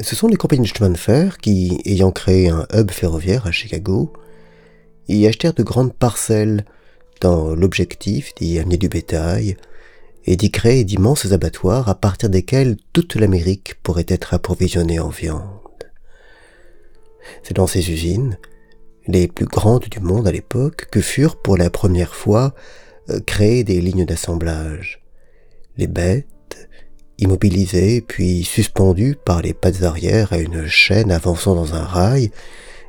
Ce sont les compagnies de chemin de fer qui, ayant créé un hub ferroviaire à Chicago, y achetèrent de grandes parcelles dans l'objectif d'y amener du bétail et d'y créer d'immenses abattoirs à partir desquels toute l'Amérique pourrait être approvisionnée en viande. C'est dans ces usines, les plus grandes du monde à l'époque, que furent pour la première fois euh, créées des lignes d'assemblage. Les bêtes, immobilisées puis suspendues par les pattes arrière à une chaîne avançant dans un rail,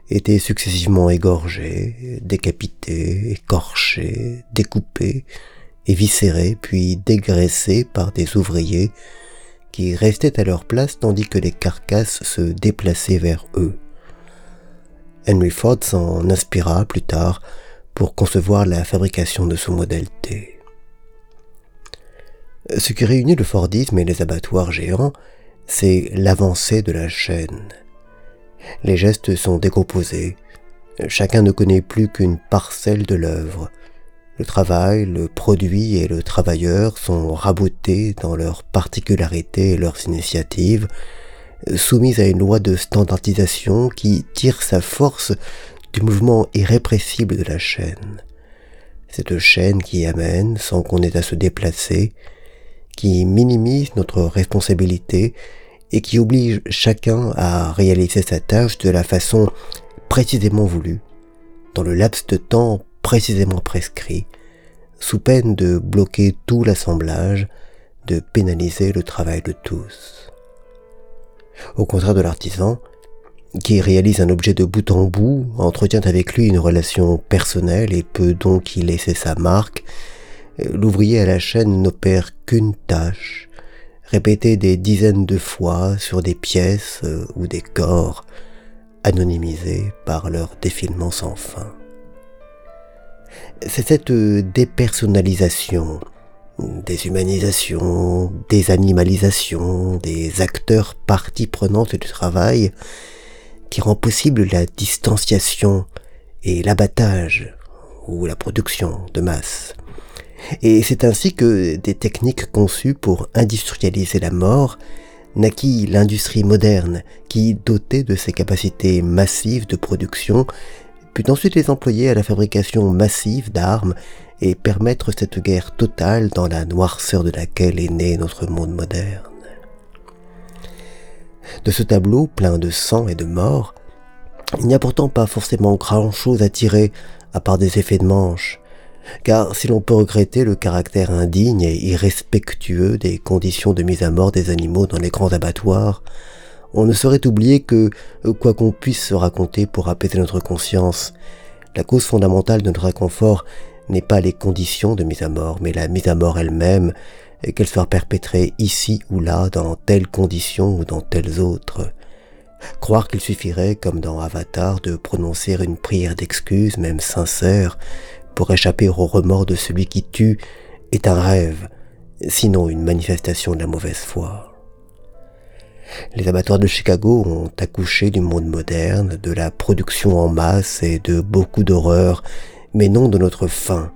étaient successivement égorgées, décapitées, écorchées, découpées, éviscérées puis dégraissées par des ouvriers qui restaient à leur place tandis que les carcasses se déplaçaient vers eux. Henry Ford s'en inspira plus tard pour concevoir la fabrication de son modèle T. Ce qui réunit le Fordisme et les abattoirs géants, c'est l'avancée de la chaîne. Les gestes sont décomposés, chacun ne connaît plus qu'une parcelle de l'œuvre. Le travail, le produit et le travailleur sont rabotés dans leurs particularités et leurs initiatives, soumise à une loi de standardisation qui tire sa force du mouvement irrépressible de la chaîne. Cette chaîne qui amène, sans qu'on ait à se déplacer, qui minimise notre responsabilité et qui oblige chacun à réaliser sa tâche de la façon précisément voulue, dans le laps de temps précisément prescrit, sous peine de bloquer tout l'assemblage, de pénaliser le travail de tous. Au contraire de l'artisan, qui réalise un objet de bout en bout, entretient avec lui une relation personnelle et peut donc y laisser sa marque, l'ouvrier à la chaîne n'opère qu'une tâche, répétée des dizaines de fois sur des pièces euh, ou des corps, anonymisés par leur défilement sans fin. C'est cette dépersonnalisation, déshumanisation, désanimalisation des acteurs partie prenante du travail qui rend possible la distanciation et l'abattage ou la production de masse. Et c'est ainsi que des techniques conçues pour industrialiser la mort naquit l'industrie moderne qui, dotée de ses capacités massives de production, put ensuite les employer à la fabrication massive d'armes et permettre cette guerre totale dans la noirceur de laquelle est né notre monde moderne. De ce tableau plein de sang et de mort, il n'y a pourtant pas forcément grand-chose à tirer à part des effets de manche, car si l'on peut regretter le caractère indigne et irrespectueux des conditions de mise à mort des animaux dans les grands abattoirs, on ne saurait oublier que, quoi qu'on puisse se raconter pour apaiser notre conscience, la cause fondamentale de notre inconfort n'est pas les conditions de mise à mort, mais la mise à mort elle-même, qu'elle soit perpétrée ici ou là, dans telles conditions ou dans telles autres. Croire qu'il suffirait, comme dans Avatar, de prononcer une prière d'excuse, même sincère, pour échapper au remords de celui qui tue, est un rêve, sinon une manifestation de la mauvaise foi. Les abattoirs de Chicago ont accouché du monde moderne, de la production en masse et de beaucoup d'horreurs mais non de notre faim,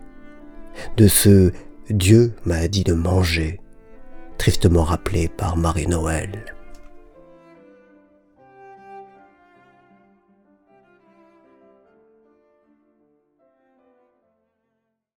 de ce Dieu m'a dit de manger, tristement rappelé par Marie-Noël.